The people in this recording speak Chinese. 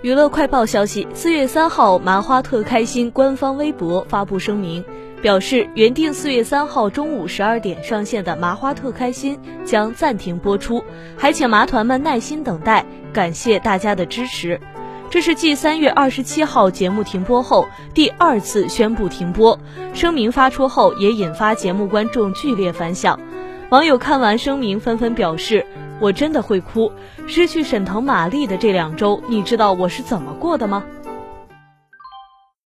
娱乐快报消息：四月三号，麻花特开心官方微博发布声明，表示原定四月三号中午十二点上线的《麻花特开心》将暂停播出，还请麻团们耐心等待，感谢大家的支持。这是继三月二十七号节目停播后第二次宣布停播。声明发出后，也引发节目观众剧烈反响。网友看完声明，纷纷表示。我真的会哭，失去沈腾、马丽的这两周，你知道我是怎么过的吗？